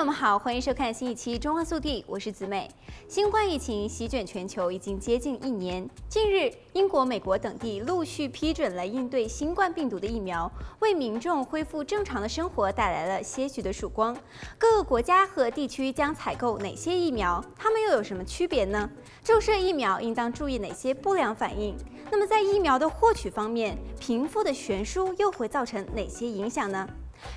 朋友们好，欢迎收看新一期《中华速递》，我是子美。新冠疫情席卷全球已经接近一年，近日，英国、美国等地陆续批准了应对新冠病毒的疫苗，为民众恢复正常的生活带来了些许的曙光。各个国家和地区将采购哪些疫苗？它们又有什么区别呢？注射疫苗应当注意哪些不良反应？那么在疫苗的获取方面，贫富的悬殊又会造成哪些影响呢？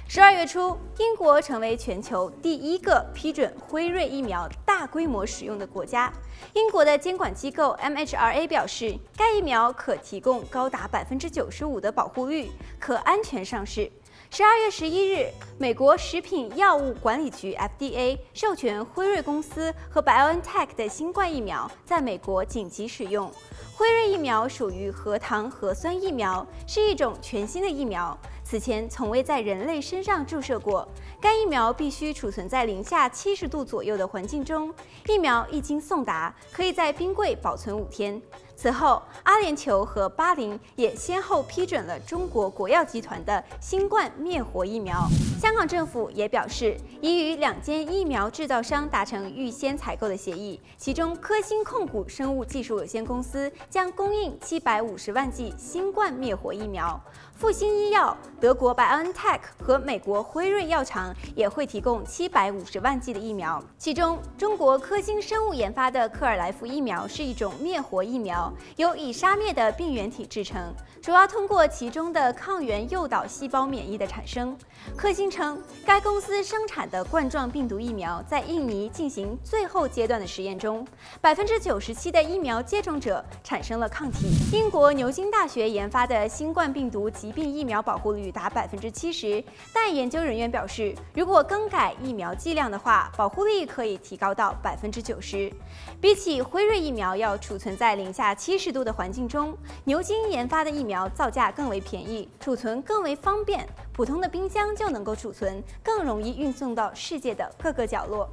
十二月初，英国成为全球第一个批准辉瑞疫苗大规模使用的国家。英国的监管机构 MHRA 表示，该疫苗可提供高达百分之九十五的保护率，可安全上市。十二月十一日，美国食品药物管理局 FDA 授权辉瑞公司和 BioNTech 的新冠疫苗在美国紧急使用。辉瑞疫苗属于核糖核酸疫苗，是一种全新的疫苗。此前从未在人类身上注射过。该疫苗必须储存在零下七十度左右的环境中。疫苗一经送达，可以在冰柜保存五天。此后，阿联酋和巴林也先后批准了中国国药集团的新冠灭活疫苗。香港政府也表示，已与两间疫苗制造商达成预先采购的协议，其中科兴控股生物技术有限公司将供应七百五十万剂新冠灭活疫苗，复星医药、德国 BioNTech 和美国辉瑞药厂也会提供七百五十万剂的疫苗。其中，中国科兴生物研发的克尔来福疫苗是一种灭活疫苗。由已杀灭的病原体制成，主要通过其中的抗原诱导细胞免疫的产生。科兴称，该公司生产的冠状病毒疫苗在印尼进行最后阶段的实验中，百分之九十七的疫苗接种者产生了抗体。英国牛津大学研发的新冠病毒疾病疫苗保护率达百分之七十，但研究人员表示，如果更改疫苗剂量的话，保护力可以提高到百分之九十。比起辉瑞疫苗要储存在零下七十度的环境中，牛津研发的疫苗造价更为便宜，储存更为方便，普通的冰箱就能够储存，更容易运送到世界的各个角落。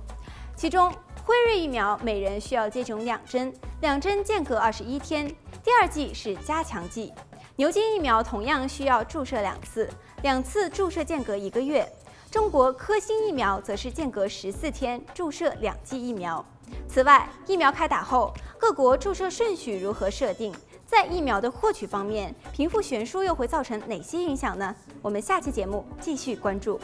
其中，辉瑞疫苗每人需要接种两针，两针间隔二十一天，第二剂是加强剂。牛津疫苗同样需要注射两次，两次注射间隔一个月。中国科兴疫苗则是间隔十四天注射两剂疫苗。此外，疫苗开打后，各国注射顺序如何设定？在疫苗的获取方面，贫富悬殊又会造成哪些影响呢？我们下期节目继续关注。